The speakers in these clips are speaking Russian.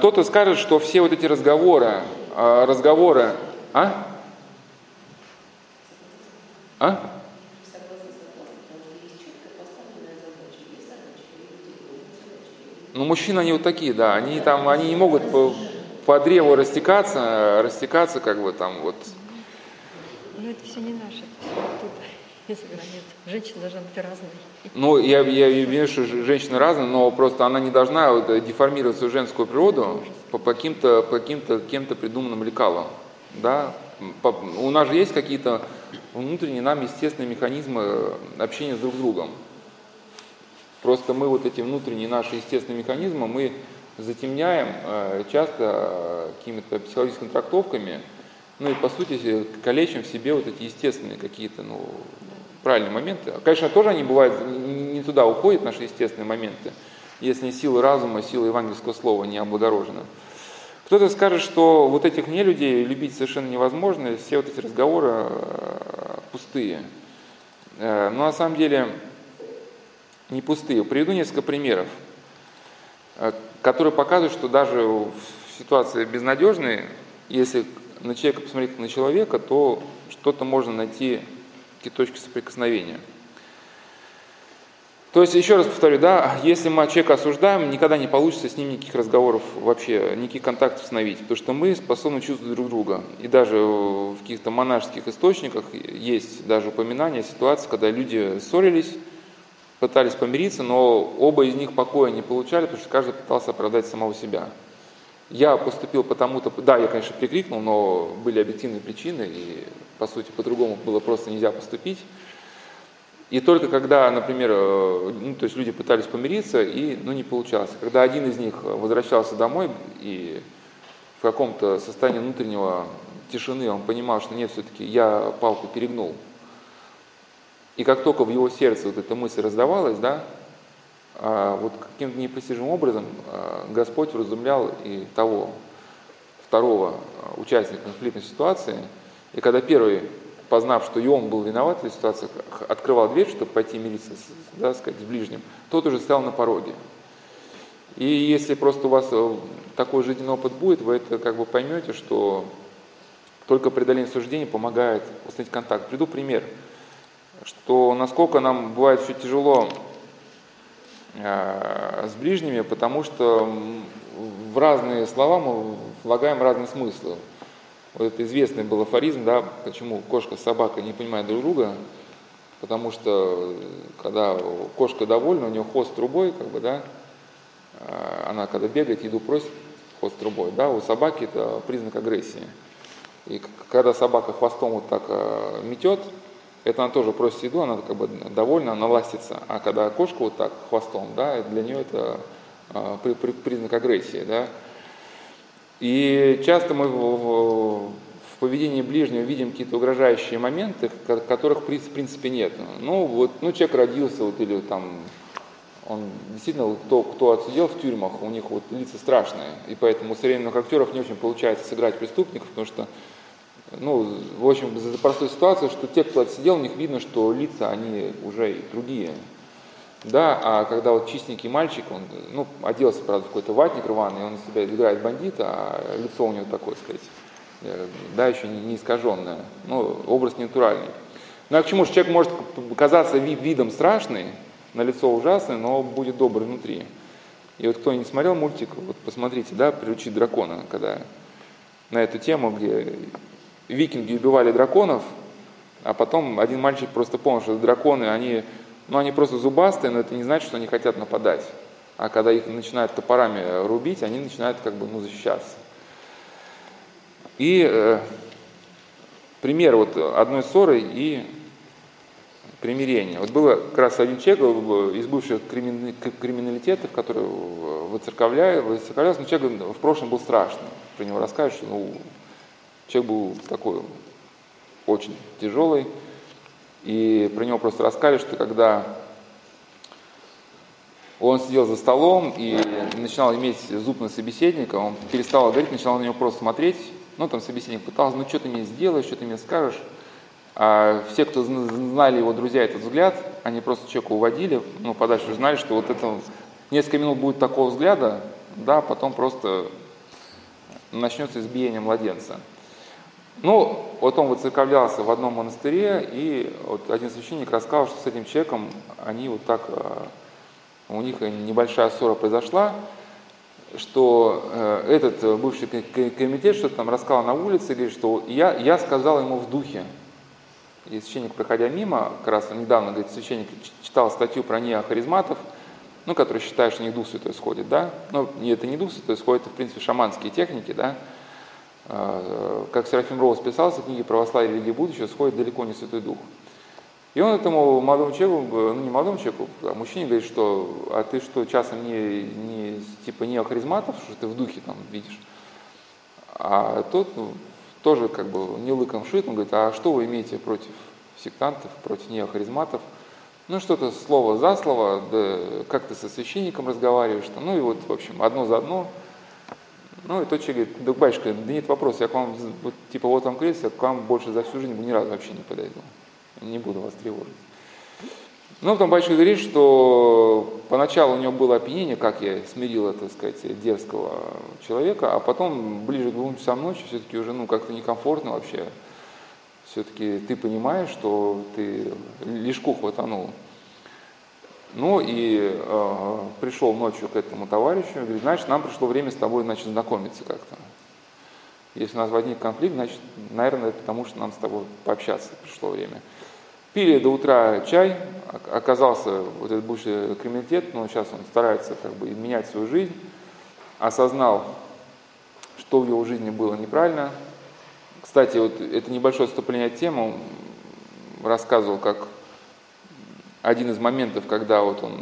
Кто-то скажет, что все вот эти разговоры, а, разговоры, а? А? Ну, мужчины, они вот такие, да, они там, они не могут по, по древу растекаться, растекаться как бы там вот. Ну, это все не наше, это если нет. Женщина должна быть разной. Ну, я, я имею что женщина разная, но просто она не должна вот, деформировать свою женскую природу по, по каким-то, по каким-то кем-то придуманным лекалам, да. По, у нас же есть какие-то внутренние нам естественные механизмы общения с друг с другом. Просто мы вот эти внутренние наши естественные механизмы, мы затемняем э, часто э, какими-то психологическими трактовками, ну и по сути калечим в себе вот эти естественные какие-то, ну, правильные моменты. Конечно, тоже они бывают, не туда уходят наши естественные моменты, если сила разума, сила евангельского слова не облагорожена. Кто-то скажет, что вот этих не людей любить совершенно невозможно, все вот эти разговоры э, пустые. Но на самом деле не пустые. Приведу несколько примеров, э, которые показывают, что даже в ситуации безнадежной, если на человека посмотреть на человека, то что-то можно найти, какие точки соприкосновения. То есть, еще раз повторю, да, если мы человека осуждаем, никогда не получится с ним никаких разговоров вообще, никаких контактов установить, потому что мы способны чувствовать друг друга. И даже в каких-то монашеских источниках есть даже упоминания ситуации, когда люди ссорились, пытались помириться, но оба из них покоя не получали, потому что каждый пытался оправдать самого себя. Я поступил потому-то, да, я, конечно, прикрикнул, но были объективные причины, и, по сути, по-другому было просто нельзя поступить. И только когда, например, э, ну, то есть люди пытались помириться, и ну, не получалось. Когда один из них возвращался домой и в каком-то состоянии внутреннего тишины он понимал, что нет, все-таки я палку перегнул, и как только в его сердце вот эта мысль раздавалась, да, а, вот каким-то непостижимым образом а, Господь вразумлял и того, второго а, участника конфликтной ситуации. И когда первый, познав, что и он был виноват в этой ситуации, открывал дверь, чтобы пойти мириться да, сказать, с ближним, тот уже стоял на пороге. И если просто у вас э, такой жизненный опыт будет, вы это как бы поймете, что только преодоление суждений помогает установить контакт. Приду пример что насколько нам бывает все тяжело э, с ближними, потому что в разные слова мы влагаем разные смыслы. Вот это известный был афоризм, да, почему кошка с собакой не понимают друг друга, потому что когда кошка довольна, у нее хвост трубой, как бы, да, э, она когда бегает, еду просит, хвост трубой, да, у собаки это признак агрессии. И когда собака хвостом вот так э, метет, это она тоже просит еду, она как бы довольна, она ластится. А когда кошка вот так хвостом, да, для нее это а, при, признак агрессии, да. И часто мы в, поведении ближнего видим какие-то угрожающие моменты, которых в принципе нет. Ну вот, ну человек родился вот или там он действительно, кто, кто отсидел в тюрьмах, у них вот лица страшные, и поэтому у современных актеров не очень получается сыграть преступников, потому что ну, в общем, за простой ситуации, что те, кто отсидел, у них видно, что лица, они уже другие. Да, а когда вот чистенький мальчик, он, ну, оделся, правда, в какой-то ватник рваный, он из себя играет бандита, а лицо у него такое, сказать, э, да, еще не, не искаженное, ну, образ не натуральный. Ну, а к чему же человек может казаться вид, видом страшный, на лицо ужасный, но будет добрый внутри. И вот кто не смотрел мультик, вот посмотрите, да, «Приручить дракона», когда на эту тему, где викинги убивали драконов, а потом один мальчик просто понял, что драконы, они, ну, они просто зубастые, но это не значит, что они хотят нападать. А когда их начинают топорами рубить, они начинают как бы ну, защищаться. И э, пример вот одной ссоры и примирения. Вот было как раз один человек из бывших криминалитетов, который выцерковлялся, но человек в прошлом был страшный. Про него расскажешь, ну, Человек был такой очень тяжелый, и про него просто рассказали, что когда он сидел за столом и начинал иметь зуб на собеседника, он перестал говорить, начинал на него просто смотреть, ну там собеседник пытался, ну что ты мне сделаешь, что ты мне скажешь, а все, кто знали его друзья этот взгляд, они просто человека уводили, ну подальше знали, что вот это несколько минут будет такого взгляда, да, потом просто начнется избиение младенца. Ну, вот он выцерковлялся в одном монастыре, и вот один священник рассказал, что с этим человеком они вот так, э, у них небольшая ссора произошла, что э, этот бывший комитет что-то там рассказал на улице, говорит, что я, я сказал ему в духе. И священник, проходя мимо, как раз недавно, говорит, священник читал статью про неохаризматов, ну, которые считают, что них Дух Святой сходит, да, но это не Дух Святой сходит, в принципе, шаманские техники, да, как Серафим Роуз писал, в книге «Православие и религия будущего» сходит далеко не Святой Дух. И он этому молодому человеку, ну не молодому человеку, а мужчине говорит, что а ты что, часом не, не типа не харизматов, что ты в духе там видишь. А тот ну, тоже как бы не лыком шит, он говорит, а что вы имеете против сектантов, против неохаризматов? Ну, что-то слово за слово, да, как ты со священником разговариваешь, там, ну и вот, в общем, одно за одно. Ну, и тот человек говорит, да, батюшка, да нет вопроса, я к вам, вот, типа, вот вам крест, я к вам больше за всю жизнь ни разу вообще не подойду не буду вас тревожить. Но потом батюшка говорит, что поначалу у него было опьянение, как я смирил, так сказать, дерзкого человека, а потом ближе к двум часам ночи все-таки уже ну, как-то некомфортно вообще. Все-таки ты понимаешь, что ты лишку хватанул. Ну и э, пришел ночью к этому товарищу, говорит, значит, нам пришло время с тобой, значит, знакомиться как-то. Если у нас возник конфликт, значит, наверное, это потому, что нам с тобой пообщаться пришло время. Пили до утра чай, оказался вот этот бывший криминалитет, но сейчас он старается как бы менять свою жизнь, осознал, что в его жизни было неправильно. Кстати, вот это небольшое отступление от темы, рассказывал, как один из моментов, когда вот он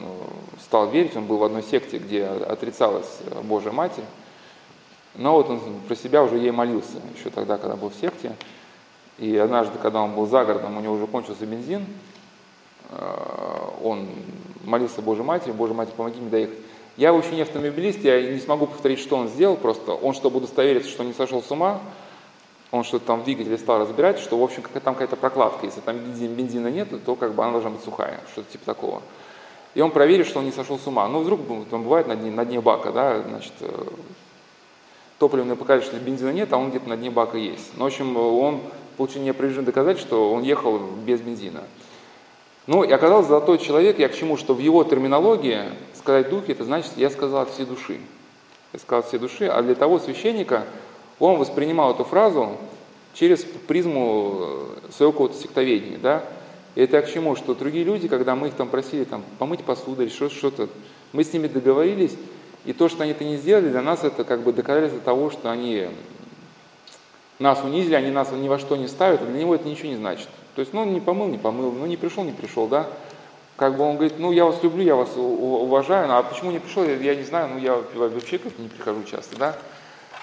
стал верить, он был в одной секте, где отрицалась Божья Матерь, но вот он про себя уже ей молился, еще тогда, когда был в секте. И однажды, когда он был за городом, у него уже кончился бензин, э, он молился Божьей Матери, Божья Матерь, помоги мне доехать. Я вообще не автомобилист, я не смогу повторить, что он сделал, просто он, чтобы удостовериться, что не сошел с ума, он что-то там в двигателе стал разбирать, что, в общем, там какая-то прокладка, если там бензин, бензина нет, то как бы она должна быть сухая, что-то типа такого. И он проверит, что он не сошел с ума. Ну, вдруг там бывает на дне, на дне бака, да, значит, э, топливный показатель, что бензина нет, а он где-то на дне бака есть. Ну, в общем, он получил неопровержимое доказать, что он ехал без бензина. Ну, и оказался золотой человек, я к чему, что в его терминологии сказать духе, это значит, я сказал от всей души. Я сказал от всей души, а для того священника он воспринимал эту фразу через призму э, своего какого-то сектоведения, да. И это к чему, что другие люди, когда мы их там просили там, помыть посуду или что-то, мы с ними договорились, и то, что они это не сделали, для нас это как бы доказательство того, что они нас унизили, они нас ни во что не ставят, а для него это ничего не значит. То есть, ну, не помыл, не помыл, ну, не пришел, не пришел, да. Как бы он говорит, ну, я вас люблю, я вас уважаю, а почему не пришел, я не знаю, ну, я вообще как не прихожу часто, да.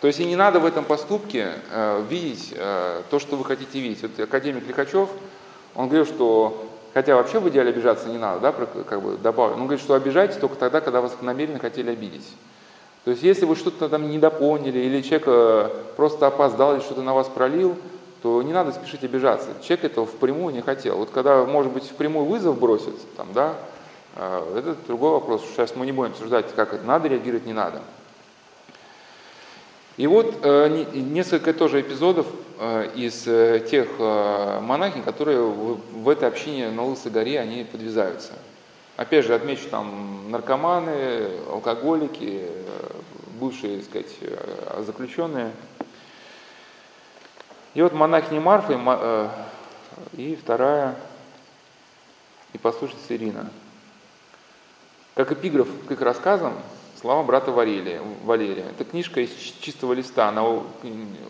То есть, и не надо в этом поступке э, видеть э, то, что вы хотите видеть. Вот академик Лихачев, он говорил, что, хотя вообще в идеале обижаться не надо, да, как бы добавлю, он говорит, что обижайтесь только тогда, когда вас намеренно хотели обидеть. То есть если вы что-то там недопоняли, или человек э, просто опоздал, или что-то на вас пролил, то не надо спешить обижаться. Человек этого впрямую не хотел. Вот когда, может быть, впрямую вызов бросит, там, да, э, это другой вопрос. Сейчас мы не будем обсуждать, как это надо реагировать, не надо. И вот э, несколько тоже эпизодов э, из э, тех э, монахинь, которые в, в этой общине на Лысой горе, они подвязаются. Опять же, отмечу там наркоманы, алкоголики, бывшие, так сказать, э, заключенные. И вот монахиня Марфа и, э, и вторая, и послушница Ирина. Как эпиграф к их рассказам, слова брата Валерия. Валерия. Это книжка из чистого листа, она у,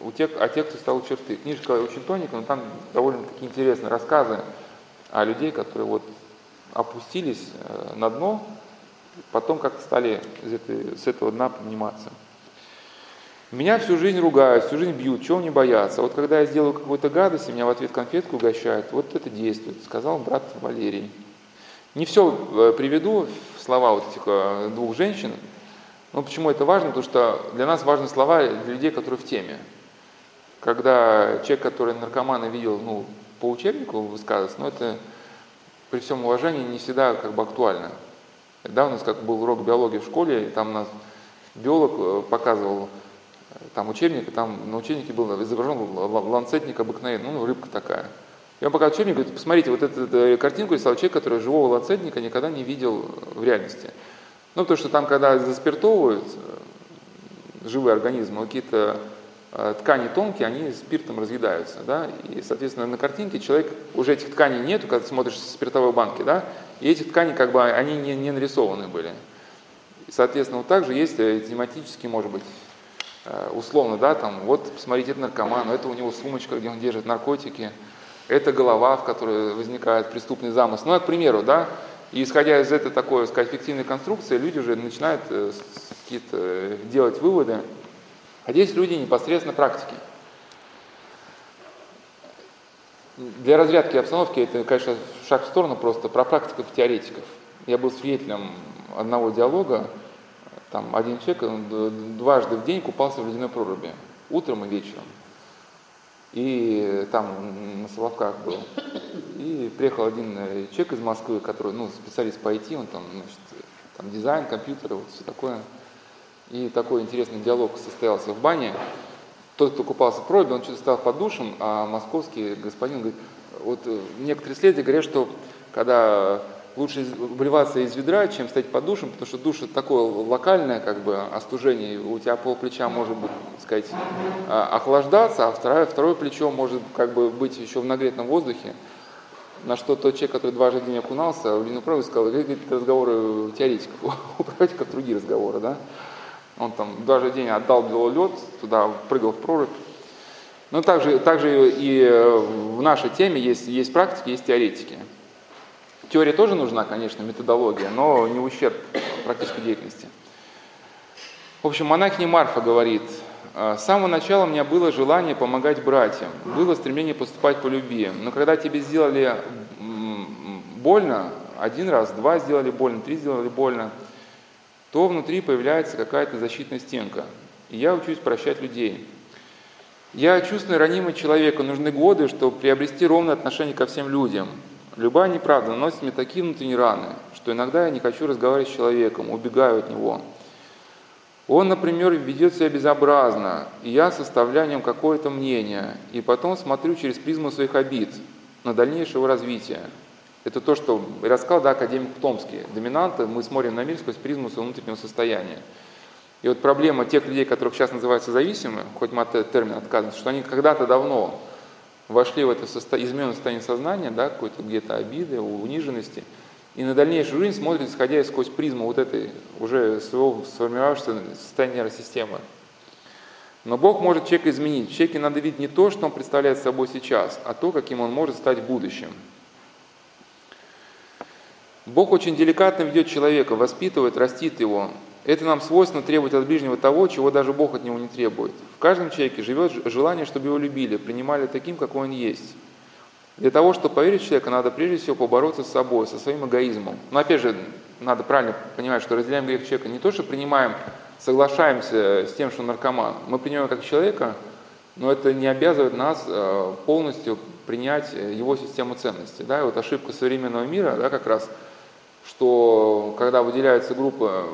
у тех, а тексту стал черты. Книжка очень тоненькая, но там довольно таки интересные рассказы о людей, которые вот опустились э, на дно, потом как-то стали из этой, с этого дна подниматься. Меня всю жизнь ругают, всю жизнь бьют, чего не бояться. Вот когда я сделаю какую-то гадость, и меня в ответ конфетку угощают, вот это действует, сказал брат Валерий. Не все э, приведу слова вот этих э, двух женщин, но почему это важно? Потому что для нас важны слова для людей, которые в теме. Когда человек, который наркомана видел, ну, по учебнику высказывается, но это при всем уважении не всегда как бы актуально. Да, у нас как был урок биологии в школе, и там нас биолог э, показывал там учебник, там на учебнике был изображен ланцетник обыкновенный, ну, рыбка такая. И он показал учебник, говорит, посмотрите, вот эту, эту картинку рисовал человек, который живого ланцетника никогда не видел в реальности. Ну, потому что там, когда заспиртовывают э, живые организмы, какие-то э, ткани тонкие, они спиртом разъедаются, да, и, соответственно, на картинке человек, уже этих тканей нету, когда ты смотришь в спиртовой банке, да, и эти ткани, как бы, они не, не нарисованы были. И, соответственно, вот также есть э, тематически, может быть, условно, да, там, вот, посмотрите, это наркоман, это у него сумочка, где он держит наркотики, это голова, в которой возникает преступный замысел. Ну, к примеру, да, и исходя из этой такой, сказать, фиктивной конструкции, люди уже начинают э, какие-то э, делать выводы. А здесь люди непосредственно практики. Для разрядки обстановки это, конечно, шаг в сторону просто про практиков теоретиков. Я был свидетелем одного диалога, там один человек он дважды в день купался в ледяной проруби, утром и вечером. И там на Соловках был. И приехал один э, человек из Москвы, который, ну, специалист по IT, он там, значит, там дизайн, компьютеры, вот все такое. И такой интересный диалог состоялся в бане. Тот, кто купался в проруби, он что-то стал под душем, а московский господин говорит, вот э, некоторые исследователи говорят, что когда лучше вливаться из ведра, чем стоять под душем, потому что душ это такое локальное как бы остужение, у тебя пол плеча может быть, сказать, а, охлаждаться, а второе, второе плечо может как бы быть еще в нагретом воздухе. На что тот человек, который дважды в день окунался, в длину правую сказал, это разговоры теоретиков, у практиков другие разговоры, да. Он там дважды в день отдал белый лед, туда прыгал в прорубь. Но также, также и в нашей теме есть, есть практики, есть теоретики. Теория тоже нужна, конечно, методология, но не ущерб практической деятельности. В общем, монахиня Марфа говорит, «С самого начала у меня было желание помогать братьям, было стремление поступать по любви, но когда тебе сделали больно, один раз, два сделали больно, три сделали больно, то внутри появляется какая-то защитная стенка. И я учусь прощать людей. Я чувствую ранимый человек, нужны годы, чтобы приобрести ровное отношение ко всем людям. Любая неправда наносит мне такие внутренние раны, что иногда я не хочу разговаривать с человеком, убегаю от него. Он, например, ведет себя безобразно, и я составляю о какое-то мнение, и потом смотрю через призму своих обид на дальнейшее его развитие. Это то, что рассказал да, академик Томский. Доминанты, мы смотрим на мир сквозь призму своего внутреннего состояния. И вот проблема тех людей, которых сейчас называются зависимыми, хоть мы от термина отказываемся, что они когда-то давно вошли в это состо... измененное состояние сознания, да, какой-то где-то обиды, униженности, и на дальнейшую жизнь смотрят, исходя сквозь призму вот этой уже своего сформировавшегося состояния нейросистемы. Но Бог может человека изменить. В человеке надо видеть не то, что он представляет собой сейчас, а то, каким он может стать в будущем. Бог очень деликатно ведет человека, воспитывает, растит его. Это нам свойственно требовать от ближнего того, чего даже Бог от него не требует. В каждом человеке живет желание, чтобы его любили, принимали таким, какой он есть. Для того, чтобы поверить в человека, надо прежде всего побороться с собой, со своим эгоизмом. Но опять же, надо правильно понимать, что разделяем грех человека не то, что принимаем, соглашаемся с тем, что наркоман. Мы принимаем как человека, но это не обязывает нас э, полностью принять его систему ценностей. Да? И вот ошибка современного мира да, как раз, что когда выделяются группы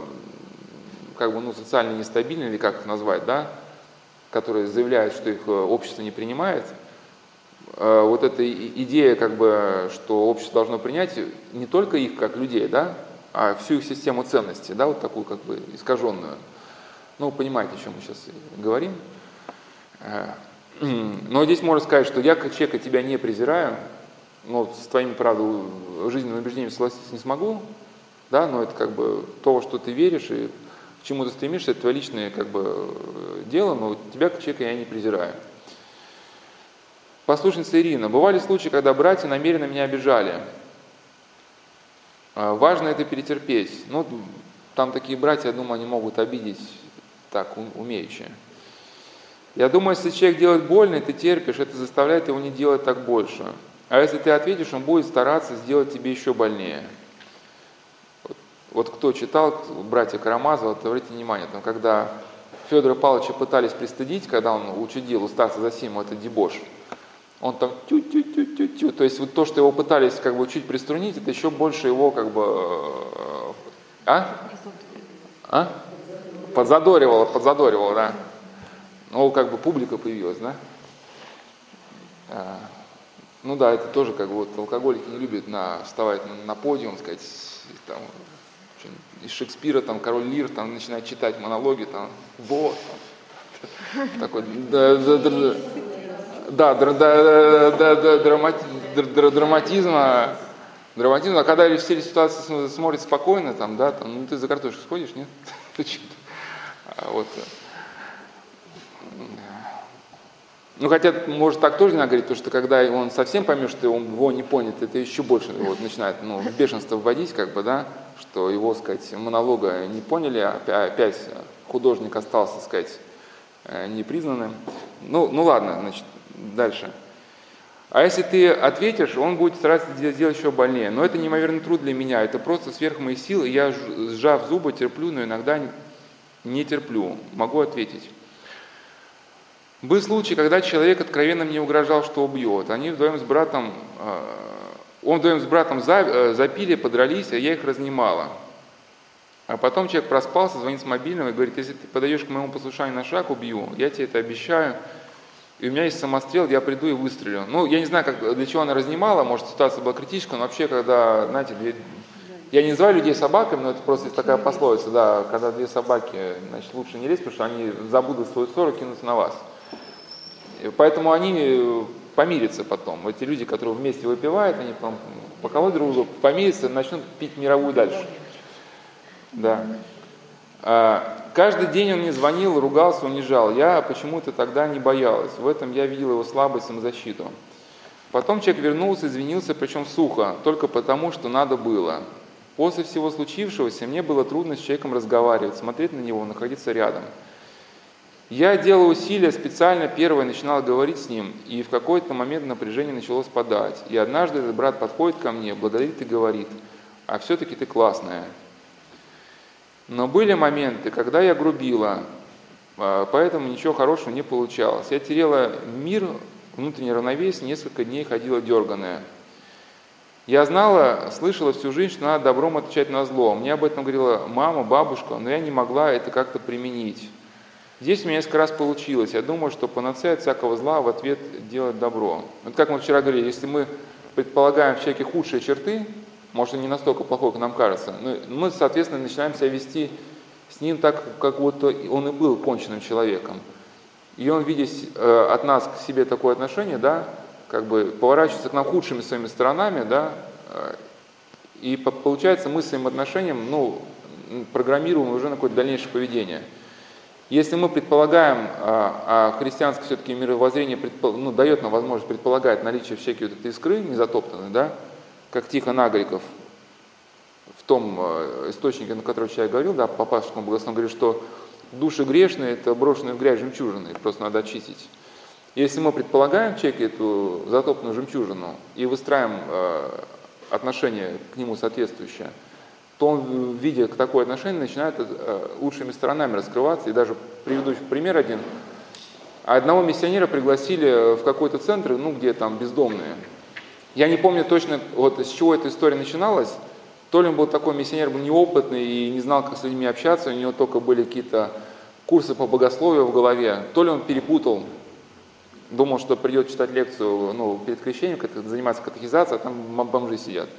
как бы, ну, социально нестабильны, или как их назвать, да, которые заявляют, что их э, общество не принимает, э, вот эта идея, как бы, что общество должно принять не только их как людей, да, а всю их систему ценностей, да, вот такую как бы искаженную. Ну, понимаете, о чем мы сейчас говорим. Э, но здесь можно сказать, что я как человека тебя не презираю, но с твоими, правда, жизненными убеждениями согласиться не смогу, да, но это как бы то, что ты веришь, и к чему ты стремишься, это твое личное как бы, дело, но тебя как человека я не презираю. Послушница Ирина. Бывали случаи, когда братья намеренно меня обижали. А, важно это перетерпеть. Ну, там такие братья, я думаю, они могут обидеть так умеючи. Я думаю, если человек делает больно, и ты терпишь, это заставляет его не делать так больше. А если ты ответишь, он будет стараться сделать тебе еще больнее. Вот кто читал, братья Карамазова, то обратите внимание, там, когда Федора Павловича пытались пристыдить, когда он учудил у Стаса Засимова, это дебош, он там тю-тю-тю-тю-тю, то есть вот то, что его пытались как бы чуть приструнить, это еще больше его как бы, э, а? А? Подзадоривало, подзадоривало, да. Ну, как бы публика появилась, да? А, ну да, это тоже как бы вот алкоголики не любят на, вставать на, на подиум, сказать, там, из Шекспира там король Лир там начинает читать монологи, там, вот, такой, да, драматизма, драматизма. а когда все эти ситуации смотрят спокойно, там, да, там, ну ты за картошку сходишь, нет? А вот. Э, ну, хотя, может, так тоже надо говорить, потому что когда он совсем поймет, что он его не понят, это еще больше вот, начинает ну, бешенство вводить, как бы, да, что его, сказать, монолога не поняли, а опять художник остался, сказать, э, непризнанным. Ну, ну ладно, значит, дальше. А если ты ответишь, он будет стараться сделать еще больнее. Но это неимоверный труд для меня, это просто сверх моих сил, я, сжав зубы, терплю, но иногда не терплю. Могу ответить. Был случай, когда человек откровенно мне угрожал, что убьет. Они вдвоем с братом, э, он вдвоем с братом э, запили, подрались, а я их разнимала. А потом человек проспался, звонит с мобильного и говорит, если ты подаешь к моему послушанию на шаг, убью. Я тебе это обещаю. И у меня есть самострел, я приду и выстрелю. Ну, я не знаю, как, для чего она разнимала, может, ситуация была критическая, но вообще, когда, знаете, две... я не называю людей собаками, но это просто есть такая пословица, да, когда две собаки, значит, лучше не лезть, потому что они забудут свою ссору, кинутся на вас. Поэтому они помирятся потом. Эти люди, которые вместе выпивают, они потом поколоть друг друга, помирятся, начнут пить мировую дальше. Да. А, каждый день он мне звонил, ругался, унижал. Я почему-то тогда не боялась. В этом я видела его слабость, самозащиту. Потом человек вернулся, извинился, причем сухо, только потому, что надо было. После всего случившегося мне было трудно с человеком разговаривать, смотреть на него, находиться рядом. Я делал усилия, специально первое начинал говорить с ним, и в какой-то момент напряжение начало спадать. И однажды этот брат подходит ко мне, благодарит и говорит, а все-таки ты классная. Но были моменты, когда я грубила, а, поэтому ничего хорошего не получалось. Я теряла мир, внутреннее равновесие, несколько дней ходила дерганая. Я знала, слышала всю жизнь, что надо добром отвечать на зло. Мне об этом говорила мама, бабушка, но я не могла это как-то применить. Здесь у меня несколько раз получилось. Я думаю, что панацея от всякого зла в ответ делать добро. Вот как мы вчера говорили, если мы предполагаем в человеке худшие черты, может, не настолько плохой, как нам кажется, но мы, соответственно, начинаем себя вести с ним так, как вот он и был конченным человеком. И он, видя э, от нас к себе такое отношение, да, как бы поворачивается к нам худшими своими сторонами, да, э, и получается мы своим отношением, ну, программируем уже на какое-то дальнейшее поведение – если мы предполагаем, а, а христианское все-таки мировоззрение ну, дает нам возможность предполагать наличие всякой вот этой искры незатоптанной, да, как Тихо Нагриков в том а, источнике, на который я говорил, да, по Пасхальскому богослову, говорит, что души грешные – это брошенные в грязь жемчужины, их просто надо очистить. Если мы предполагаем в человеке эту затопленную жемчужину и выстраиваем э, отношение к нему соответствующее – то он, видя такое отношение, начинает э, лучшими сторонами раскрываться. И даже приведу пример один. Одного миссионера пригласили в какой-то центр, ну, где там бездомные. Я не помню точно, вот с чего эта история начиналась. То ли он был такой миссионер, был неопытный и не знал, как с людьми общаться, у него только были какие-то курсы по богословию в голове, то ли он перепутал, думал, что придет читать лекцию ну, перед крещением, заниматься катехизацией, а там бомжи сидят.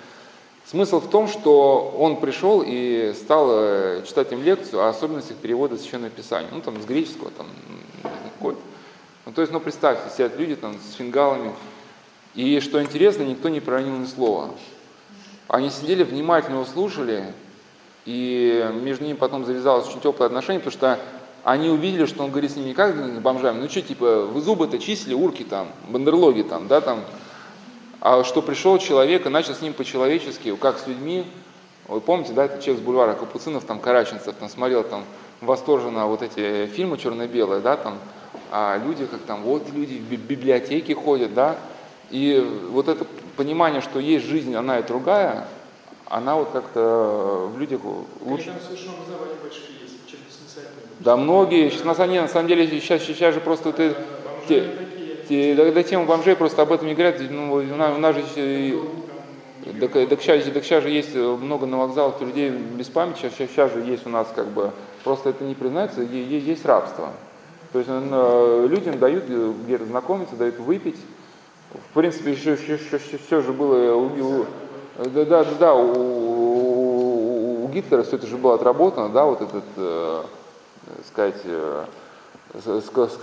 Смысл в том, что он пришел и стал э, читать им лекцию о особенностях перевода Священного Писания. Ну, там, с греческого, там, какой-то. Ну, то есть, ну, представьте, сидят люди там с фингалами. И, что интересно, никто не проронил ни слова. Они сидели, внимательно его слушали, и между ними потом завязалось очень теплое отношение, потому что они увидели, что он говорит с ними не как с бомжами, ну что, типа, вы зубы-то чистили, урки там, бандерлоги там, да, там, а что пришел человек и начал с ним по-человечески, как с людьми. Вы помните, да, это человек с бульвара Капуцинов, там, Караченцев, там, смотрел там восторженно вот эти фильмы черно-белые, да, там, а люди как там, вот люди в библиотеке ходят, да, и вот это понимание, что есть жизнь, она и другая, она вот как-то в людях лучше... Да, многие, сейчас на самом деле, на самом деле сейчас, сейчас же просто ты... Те, те, когда тема бомжей просто об этом не говорят, ну, у, нас, у нас же так, так, сейчас, так сейчас же есть много на вокзалах людей без памяти, сейчас, сейчас же есть у нас как бы, просто это не признается, есть рабство. То есть э, людям дают где-то знакомиться, дают выпить. В принципе, еще, еще, еще, еще все же было у, у, да, да, да, у, у, у Гитлера все это же было отработано, да, вот этот, э, сказать, э,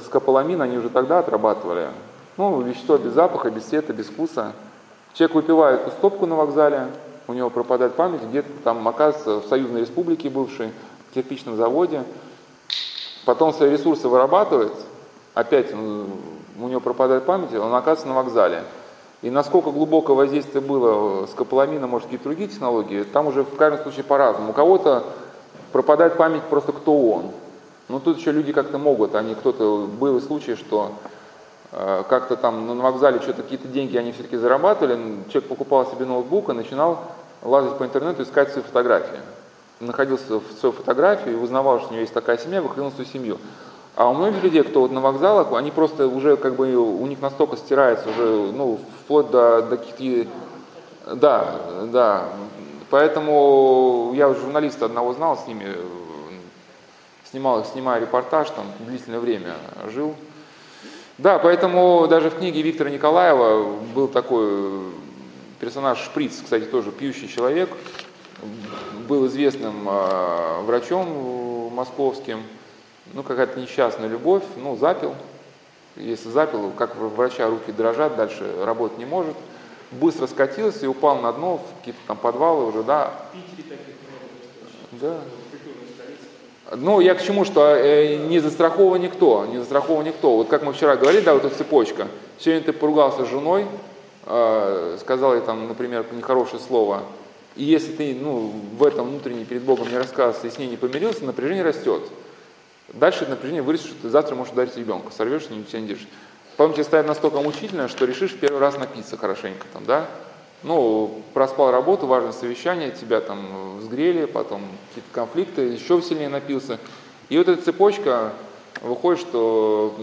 скополамин они уже тогда отрабатывали. Ну, вещество без запаха, без цвета, без вкуса. Человек выпивает эту стопку на вокзале, у него пропадает память, где-то там оказывается в Союзной Республике бывшей, в кирпичном заводе, потом свои ресурсы вырабатывает, опять у него пропадает память, он оказывается на вокзале. И насколько глубокое воздействие было с кополамина, может, какие-то другие технологии, там уже в каждом случае по-разному. У кого-то пропадает память просто кто он. Но тут еще люди как-то могут, они кто-то, был случай, что э, как-то там на вокзале что-то какие-то деньги они все-таки зарабатывали, человек покупал себе ноутбук и начинал лазить по интернету, искать свои фотографии. Находился в своей фотографии, узнавал, что у него есть такая семья, выходил на свою семью. А у многих людей, кто вот на вокзалах, они просто уже как бы у них настолько стирается уже, ну, вплоть до, до каких-то... Да, да. Поэтому я журналиста одного знал, с ними снимал, снимая репортаж, там длительное время жил. Да, поэтому даже в книге Виктора Николаева был такой персонаж Шприц, кстати, тоже пьющий человек, был известным э, врачом московским, ну, какая-то несчастная любовь, ну, запил. Если запил, как врача руки дрожат, дальше работать не может. Быстро скатился и упал на дно в какие-то там подвалы уже, да. Да. Ну, я к чему, что э, не застрахован никто, не застрахован никто. Вот как мы вчера говорили, да, вот эта цепочка. Сегодня ты поругался с женой, э, сказал ей там, например, нехорошее слово, и если ты ну, в этом внутренне перед Богом не рассказывался и с ней не помирился, напряжение растет. Дальше это напряжение вырастет, что ты завтра можешь ударить ребенка, сорвешься, не себя не держишь. Потом тебе станет настолько мучительно, что решишь в первый раз напиться хорошенько там, да? Ну, проспал работу, важное совещание, тебя там взгрели, потом какие-то конфликты, еще сильнее напился. И вот эта цепочка, выходит, что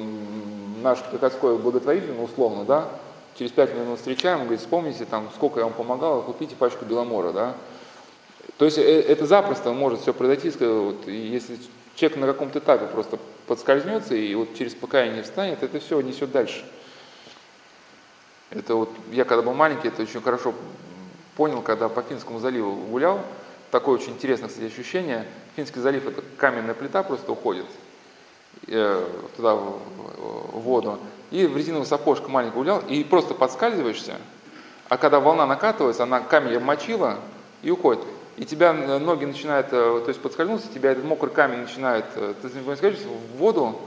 наш приходской благотворитель, ну, условно, да, через пять минут встречаем, говорит, вспомните, там, сколько я вам помогал, купите пачку Беломора, да. То есть э, это запросто может все произойти, вот, если человек на каком-то этапе просто подскользнется и вот через покаяние встанет, это все несет дальше. Это вот, я когда был маленький, это очень хорошо понял, когда по Финскому заливу гулял. Такое очень интересное, кстати, ощущение. Финский залив – это каменная плита просто уходит э, туда, в, в воду. И в резиновый сапожка маленький гулял, и просто подскальзываешься, а когда волна накатывается, она камень обмочила и уходит. И тебя ноги начинают, э, то есть подскользнулся, тебя этот мокрый камень начинает, э, ты скажешь, в воду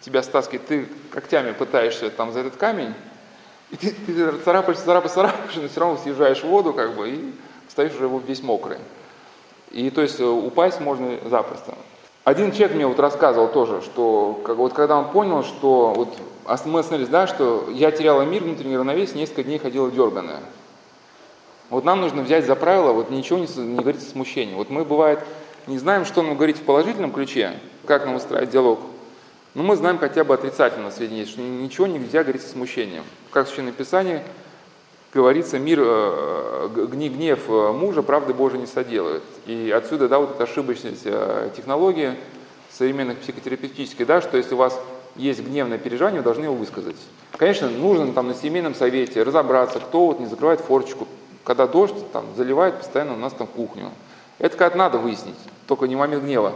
тебя стаскивает, ты когтями пытаешься там за этот камень, и ты, ты царапаешься, царапаешься, царапаешь, но все равно съезжаешь в воду, как бы, и стоишь уже весь мокрый. И то есть э, упасть можно запросто. Один человек мне вот рассказывал тоже, что как, вот когда он понял, что вот мы остановились, да, что я теряла мир, внутренний равновесие, несколько дней ходила дерганая. Вот нам нужно взять за правило, вот ничего не, не говорить о смущении. Вот мы, бывает, не знаем, что нам говорить в положительном ключе, как нам устраивать диалог, но мы знаем хотя бы отрицательно сведения, что ничего нельзя говорить со смущением. Как в Священном Писании говорится, мир, э, гнев э, мужа правды Божией не соделает. И отсюда, да, вот эта ошибочность э, технологии современных психотерапевтических, да, что если у вас есть гневное переживание, вы должны его высказать. Конечно, нужно там на семейном совете разобраться, кто вот не закрывает форчику, когда дождь там заливает постоянно у нас там кухню. Это как надо выяснить, только не момент гнева.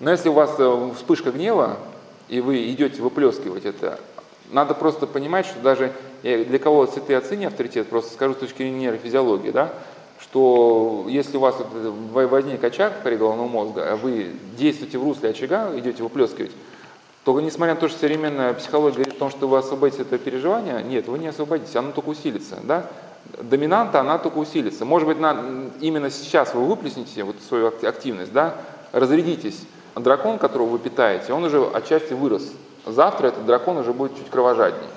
Но если у вас вспышка гнева, и вы идете выплескивать это, надо просто понимать, что даже для кого святые отцы не авторитет, просто скажу с точки зрения нейрофизиологии, да, что если у вас возник очаг коридорного мозга, а вы действуете в русле очага, идете выплескивать, то несмотря на то, что современная психология говорит о том, что вы освободите это переживание, нет, вы не освободите, оно только усилится. Да? Доминанта, она только усилится. Может быть, на, именно сейчас вы выплеснете вот свою активность, да, разрядитесь. Дракон, которого вы питаете, он уже отчасти вырос. Завтра этот дракон уже будет чуть кровожаднее.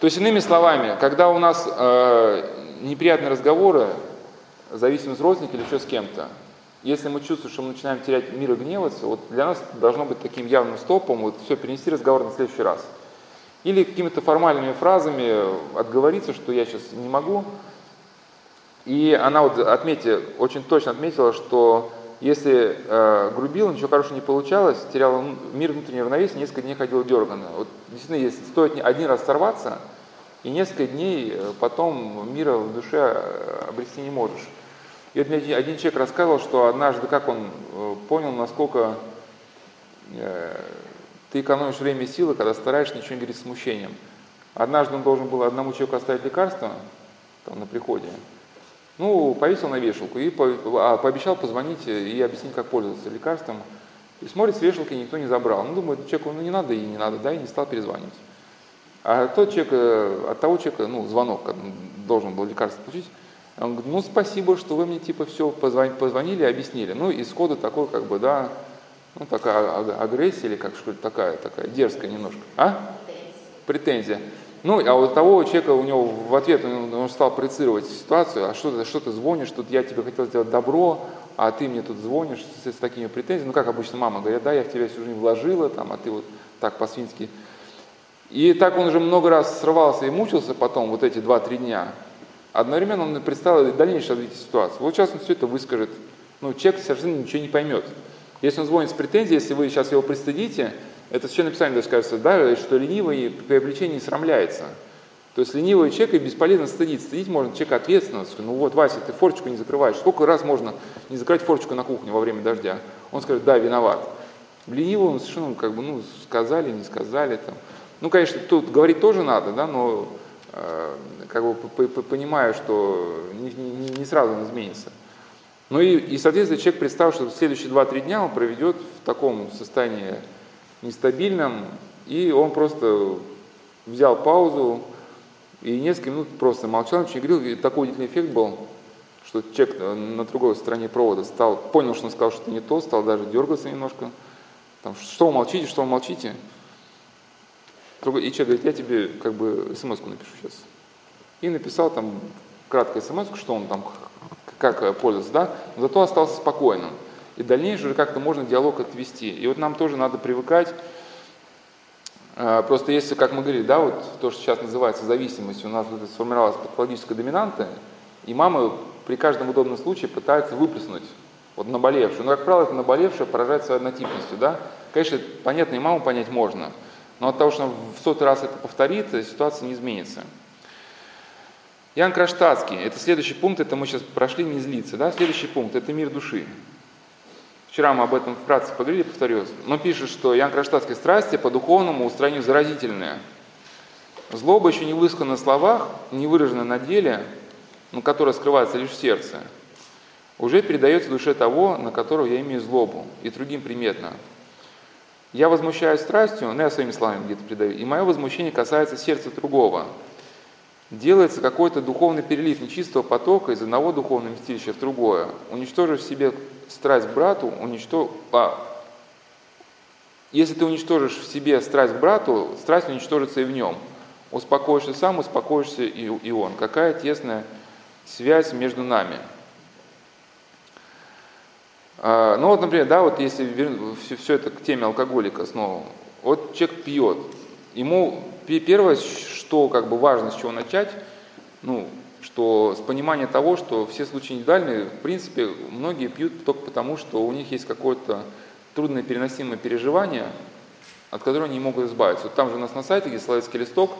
То есть, иными словами, когда у нас э, неприятные разговоры, зависимость родственника или еще с кем-то, если мы чувствуем, что мы начинаем терять мир и гневаться, вот для нас должно быть таким явным стопом, вот все, перенести разговор на следующий раз. Или какими-то формальными фразами отговориться, что я сейчас не могу. И она вот, отметьте, очень точно отметила, что если э, грубил, ничего хорошего не получалось, терял мир внутреннего равновесия, несколько дней ходил дерганно. Вот действительно, если стоит один раз сорваться, и несколько дней э, потом мира в душе э, обрести не можешь. И вот мне один человек рассказывал, что однажды, как он э, понял, насколько ты экономишь время и силы, когда стараешься ничего не говорить с смущением. Однажды он должен был одному человеку оставить лекарство там, на приходе, ну, повесил на вешалку и по, а, пообещал позвонить и объяснить, как пользоваться лекарством. И смотрит, с вешалки никто не забрал. Ну, думает, человеку ну, не надо и не надо, да, и не стал перезванивать. А тот человек, э, от того человека, ну, звонок, должен был лекарство получить, он говорит, ну, спасибо, что вы мне, типа, все позвонили, позвонили объяснили. Ну, исхода такой, как бы, да, ну, такая агрессия или как что то такая, такая дерзкая немножко. А? Претензия. Ну, а у того человека, у него в ответ он, он стал проецировать ситуацию, а что ты, что ты звонишь, тут я тебе хотел сделать добро, а ты мне тут звонишь с, с такими претензиями. Ну, как обычно мама говорит, да, я в тебя всю жизнь вложила, там, а ты вот так по-свински. И так он уже много раз срывался и мучился потом, вот эти два-три дня. Одновременно он представил дальнейшее развитие ситуации. Вот сейчас он все это выскажет. Ну, человек совершенно ничего не поймет. Если он звонит с претензией, если вы сейчас его пристыдите, это Священное Писание даже кажется, да, что ленивый при обличении срамляется. То есть ленивый человек и бесполезно стыдить. Стыдить можно человека ответственного. Ну вот, Вася, ты форчику не закрываешь. Сколько раз можно не закрыть форчику на кухне во время дождя? Он скажет, да, виноват. Ленивый он совершенно, как бы, ну, сказали, не сказали. Там. Ну, конечно, тут говорить тоже надо, да, но э, как бы понимаю, что не, не, не сразу он изменится. Ну и, и, соответственно, человек представил, что следующие 2-3 дня он проведет в таком состоянии нестабильном, и он просто взял паузу и несколько минут просто молчал, ничего не говорил, и такой удивительный эффект был, что человек на другой стороне провода стал, понял, что он сказал что-то не то, стал даже дергаться немножко, там, что вы молчите, что вы молчите, и человек говорит, я тебе как бы смс напишу сейчас. И написал там краткое смс что он там, как пользоваться, да, зато остался спокойным и дальнейшее уже как-то можно диалог отвести. И вот нам тоже надо привыкать, а, просто если, как мы говорили, да, вот то, что сейчас называется зависимостью, у нас вот сформировалась патологическая доминанта, и мамы при каждом удобном случае пытаются выплеснуть вот наболевшую. Но, как правило, это наболевшее поражает своей однотипностью, да. Конечно, понятно, и маму понять можно, но от того, что в сотый раз это повторит, ситуация не изменится. Ян Краштадский, это следующий пункт, это мы сейчас прошли не злиться, да, следующий пункт, это мир души. Вчера мы об этом вкратце поговорили, повторюсь. Но пишет, что Ян Кронштадтской страсти по духовному устранению заразительные. Злоба еще не высказана на словах, не выражена на деле, но которая скрывается лишь в сердце, уже передается душе того, на которого я имею злобу, и другим приметно. Я возмущаюсь страстью, ну я своими словами где-то передаю, и мое возмущение касается сердца другого. Делается какой-то духовный перелив нечистого потока из одного духовного вместилища в другое, уничтожив в себе страсть к брату, уничтож... а, если ты уничтожишь в себе страсть к брату, страсть уничтожится и в нем. Успокоишься сам, успокоишься и, и он. Какая тесная связь между нами. А, ну вот, например, да, вот если все, все это к теме алкоголика снова. Вот человек пьет. Ему первое, что как бы важно, с чего начать, ну, что с понимания того, что все случаи индивидуальные, в принципе, многие пьют только потому, что у них есть какое-то трудное переносимое переживание, от которого они не могут избавиться. Вот там же у нас на сайте, где Соловецкий листок,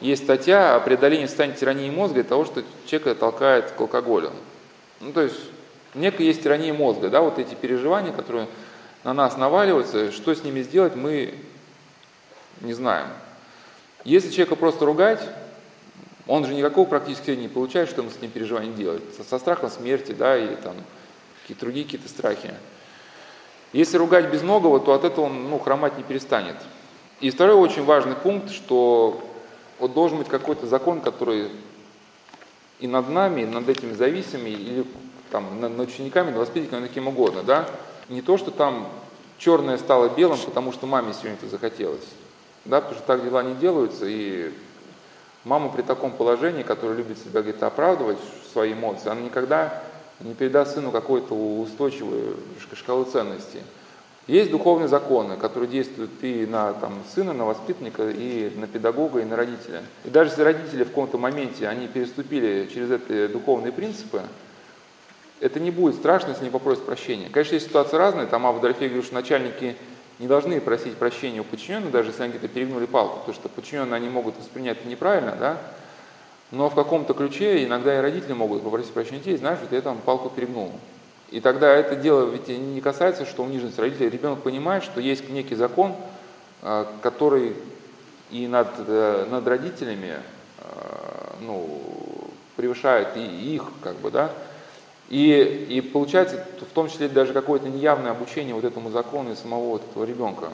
есть статья о преодолении состояния тирании мозга и того, что человека толкает к алкоголю. Ну, то есть, некая есть тирания мозга, да, вот эти переживания, которые на нас наваливаются, что с ними сделать, мы не знаем. Если человека просто ругать, он же никакого практически не получает, что ему с этим переживанием делать. Со, со страхом смерти, да, или там какие-то другие какие-то страхи. Если ругать без многого, то от этого он ну, хромать не перестанет. И второй очень важный пункт, что вот должен быть какой-то закон, который и над нами, и над этими зависимыми, или там, над учениками, над воспитанниками, каким угодно, да. Не то, что там черное стало белым, потому что маме сегодня это захотелось, да, потому что так дела не делаются, и Мама при таком положении, которая любит себя где-то оправдывать, свои эмоции, она никогда не передаст сыну какой-то устойчивую шкалу ценностей. Есть духовные законы, которые действуют и на там, сына, на воспитанника, и на педагога, и на родителя. И даже если родители в каком-то моменте они переступили через эти духовные принципы, это не будет страшно, если не попросят прощения. Конечно, есть ситуации разные, там Абу Дорофей говорит, что начальники не должны просить прощения у подчиненных, даже если они где-то перегнули палку, потому что подчиненные они могут воспринять это неправильно, да, но в каком-то ключе иногда и родители могут попросить прощения детей, знаешь, что я там палку перегнул. И тогда это дело ведь не касается, что униженность родителей. Ребенок понимает, что есть некий закон, а, который и над, э, над родителями а, ну, превышает и их, как бы, да, и, и получается в том числе даже какое-то неявное обучение вот этому закону и самого вот этого ребенка.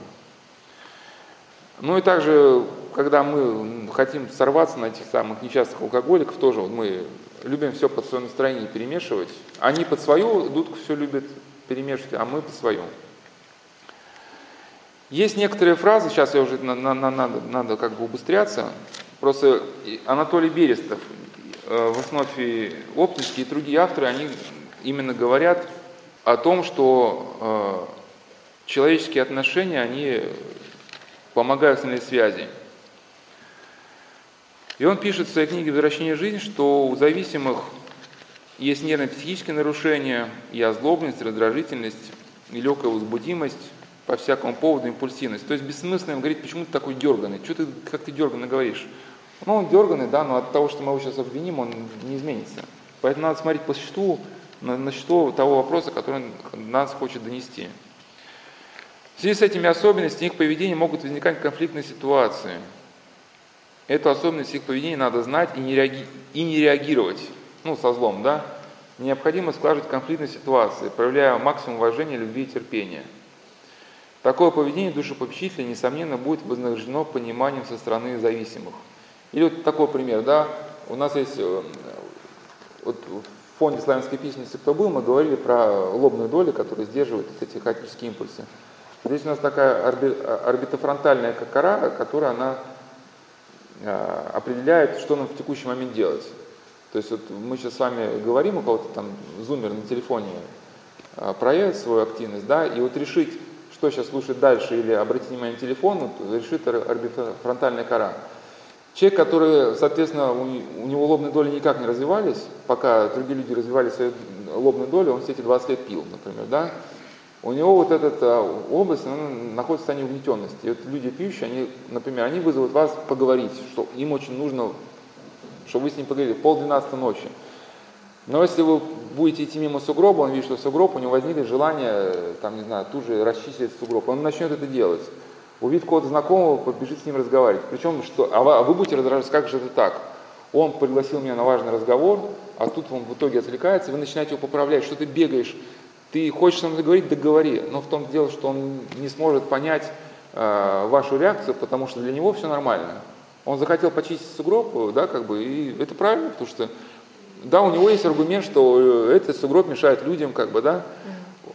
Ну и также, когда мы хотим сорваться на этих самых несчастных алкоголиков, тоже вот мы любим все под свое настроение перемешивать. Они под свою дудку все любят перемешивать, а мы под свою. Есть некоторые фразы, сейчас я уже на, на, на, надо, надо как бы убыстряться. Просто Анатолий Берестов, в основе Оптинский и другие авторы, они именно говорят о том, что э, человеческие отношения, они помогают в связи. И он пишет в своей книге «Возвращение жизни», что у зависимых есть нервно-психические нарушения, и озлобленность, раздражительность, и легкая возбудимость по всякому поводу, импульсивность. То есть бессмысленно говорить, почему ты такой дерганный, что ты, как ты дерганно говоришь. Ну, он дерганный, да, но от того, что мы его сейчас обвиним, он не изменится. Поэтому надо смотреть по существу, на, на существу того вопроса, который нас хочет донести. В связи с этими особенностями их поведения могут возникать конфликтные ситуации. Эту особенность их поведения надо знать и не, реаги... и не реагировать, ну, со злом, да. Необходимо складывать конфликтные ситуации, проявляя максимум уважения, любви и терпения. Такое поведение душепопечителя, несомненно, будет вознаграждено пониманием со стороны зависимых. Или вот такой пример, да, у нас есть, э, вот в фонде славянской письменности кто был, мы говорили про лобную долю, которая сдерживает эти хаотические импульсы. Здесь у нас такая орбитофронтальная кора, которая она э, определяет, что нам в текущий момент делать. То есть вот мы сейчас с вами говорим, у кого-то там зумер на телефоне э, проявит свою активность, да, и вот решить, что сейчас слушать дальше или обратить внимание на телефон, вот, решит орбитофронтальная кора. Человек, который, соответственно, у, него лобные доли никак не развивались, пока другие люди развивали свою лобную долю, он все эти 20 лет пил, например, да, у него вот эта область она находится в состоянии угнетенности. И вот люди пьющие, они, например, они вызовут вас поговорить, что им очень нужно, чтобы вы с ним поговорили, пол двенадцатой ночи. Но если вы будете идти мимо сугроба, он видит, что сугроб, у него возникнет желание, там, не знаю, тут же расчистить сугроб, он начнет это делать увидит кого-то знакомого, побежит с ним разговаривать. Причем, что, а вы, а вы будете раздражаться, как же это так? Он пригласил меня на важный разговор, а тут он в итоге отвлекается, вы начинаете его поправлять, что ты бегаешь, ты хочешь со мной говорить, договори. Но в том дело, что он не сможет понять э, вашу реакцию, потому что для него все нормально. Он захотел почистить сугроб, да, как бы, и это правильно, потому что, да, у него есть аргумент, что э, этот сугроб мешает людям, как бы, да,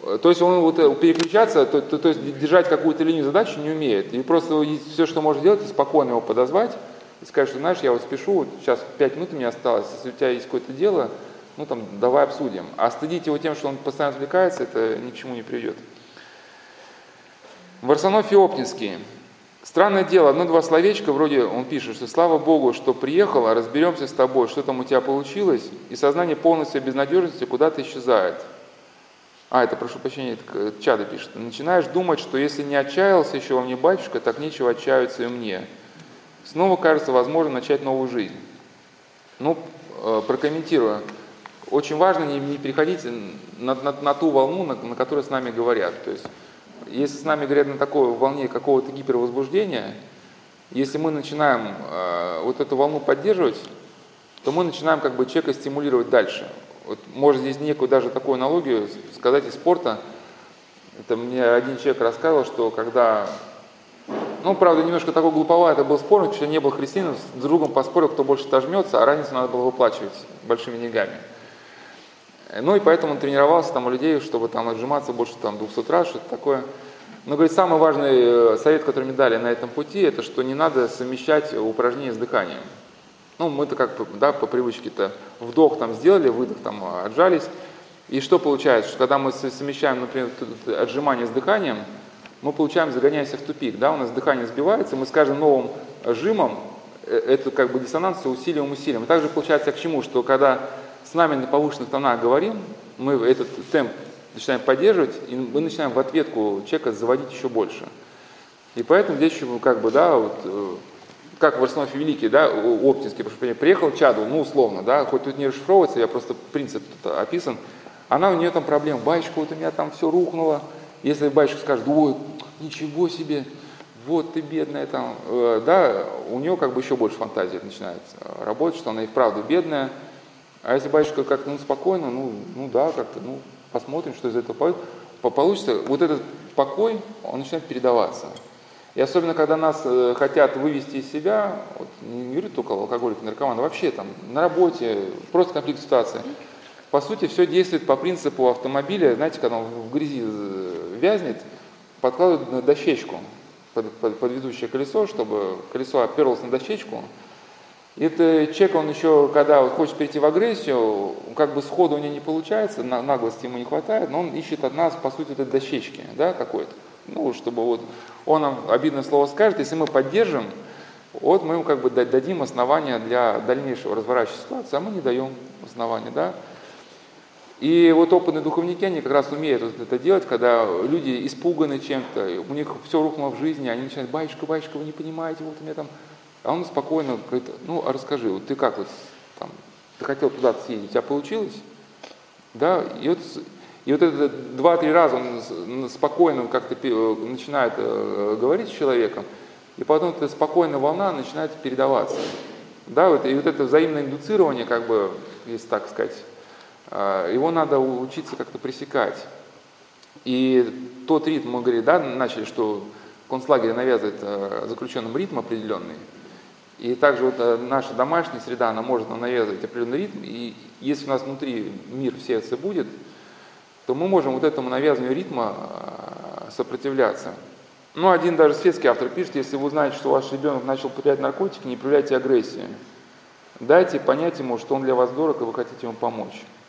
то есть он вот э, переключаться, то, то, то есть держать какую-то линию задачи не умеет. И просто все, что может делать, спокойно его подозвать и сказать, что знаешь, я вот спешу, сейчас 5 минут у меня осталось, если у тебя есть какое-то дело, ну там давай обсудим. А стыдить его тем, что он постоянно отвлекается, это ни к чему не приведет. Варсанов Феоптинский. Странное дело, одно-два словечка, вроде он пишет, что слава Богу, что приехал, а разберемся с тобой, что там у тебя получилось, и сознание полностью безнадежности куда-то исчезает. А, это, прошу прощения, это Чада пишет. Начинаешь думать, что если не отчаялся еще во мне батюшка, так нечего отчаиваться и мне. Снова кажется возможно начать новую жизнь. Ну, э, прокомментирую. Очень важно не, не переходить на, на, на ту волну, на, на которой с нами говорят. То есть, если с нами говорят на такой волне какого-то гипервозбуждения, если мы начинаем э, вот эту волну поддерживать, то мы начинаем как бы человека стимулировать дальше. Вот можно здесь некую даже такую аналогию сказать из спорта. Это мне один человек рассказывал, что когда, ну, правда, немножко такой глуповато был спор, потому что не был христианином, с другом поспорил, кто больше тожмется, а разницу надо было выплачивать большими деньгами. Ну и поэтому он тренировался там у людей, чтобы там отжиматься больше там 200 раз, что-то такое. Но, говорит, самый важный э, совет, который мне дали на этом пути, это что не надо совмещать упражнения с дыханием. Ну, мы-то как да, по привычке-то вдох там сделали, выдох там отжались. И что получается? Что когда мы совмещаем, например, отжимание с дыханием, мы получаем, загоняемся в тупик. Да? У нас дыхание сбивается, мы с каждым новым жимом э, это как бы диссонанс усилием усилием. И также получается к чему? Что когда с нами на повышенных тонах говорим, мы этот темп начинаем поддерживать, и мы начинаем в ответку человека заводить еще больше. И поэтому здесь еще как бы, да, вот, э, как в Арсенофе Великий, да, Оптинский, прошу прощения, приехал Чаду, ну, условно, да, хоть тут не расшифровывается, я просто принцип тут описан, она у нее там проблема, батюшка, вот у меня там все рухнуло, если батюшка скажет, ой, ничего себе, вот ты бедная там, э, да, у нее как бы еще больше фантазии начинает работать, что она и вправду бедная, а если батюшка как-то ну, спокойно, ну, ну да, как-то, ну, посмотрим, что из этого получится, вот этот покой, он начинает передаваться. И особенно, когда нас э, хотят вывести из себя, вот, не говорю только алкоголик, наркоман, а вообще там на работе, просто конфликт ситуации. По сути, все действует по принципу автомобиля, знаете, когда он в грязи э, вязнет, подкладывают на дощечку под, под, под ведущее колесо, чтобы колесо оперлось на дощечку. И это человек, он еще, когда вот хочет перейти в агрессию, как бы сходу у него не получается, наглости ему не хватает, но он ищет от нас, по сути, этой дощечки, да, какой-то ну, чтобы вот он нам обидное слово скажет, если мы поддержим, вот мы ему как бы дадим основания для дальнейшего разворачивания ситуации, а мы не даем основания, да. И вот опытные духовники, они как раз умеют вот это делать, когда люди испуганы чем-то, у них все рухнуло в жизни, они начинают, батюшка, батюшка, вы не понимаете, вот у меня там... А он спокойно говорит, ну, а расскажи, вот ты как вот там, ты хотел туда съездить, тебя получилось? Да, и вот и вот это два-три раза он спокойно как-то начинает э, говорить с человеком, и потом эта спокойная волна начинает передаваться. Да, вот, и вот это взаимное индуцирование, как бы, если так сказать, э, его надо учиться как-то пресекать. И тот ритм, мы говорили, да, начали, что концлагерь навязывает э, заключенным ритм определенный. И также вот наша домашняя среда, она может нам навязывать определенный ритм. И если у нас внутри мир в сердце будет, то мы можем вот этому навязыванию ритма э, сопротивляться. Ну, один даже светский автор пишет, если вы узнаете, что ваш ребенок начал употреблять наркотики, не проявляйте агрессии. Дайте понять ему, что он для вас дорог, и вы хотите ему помочь.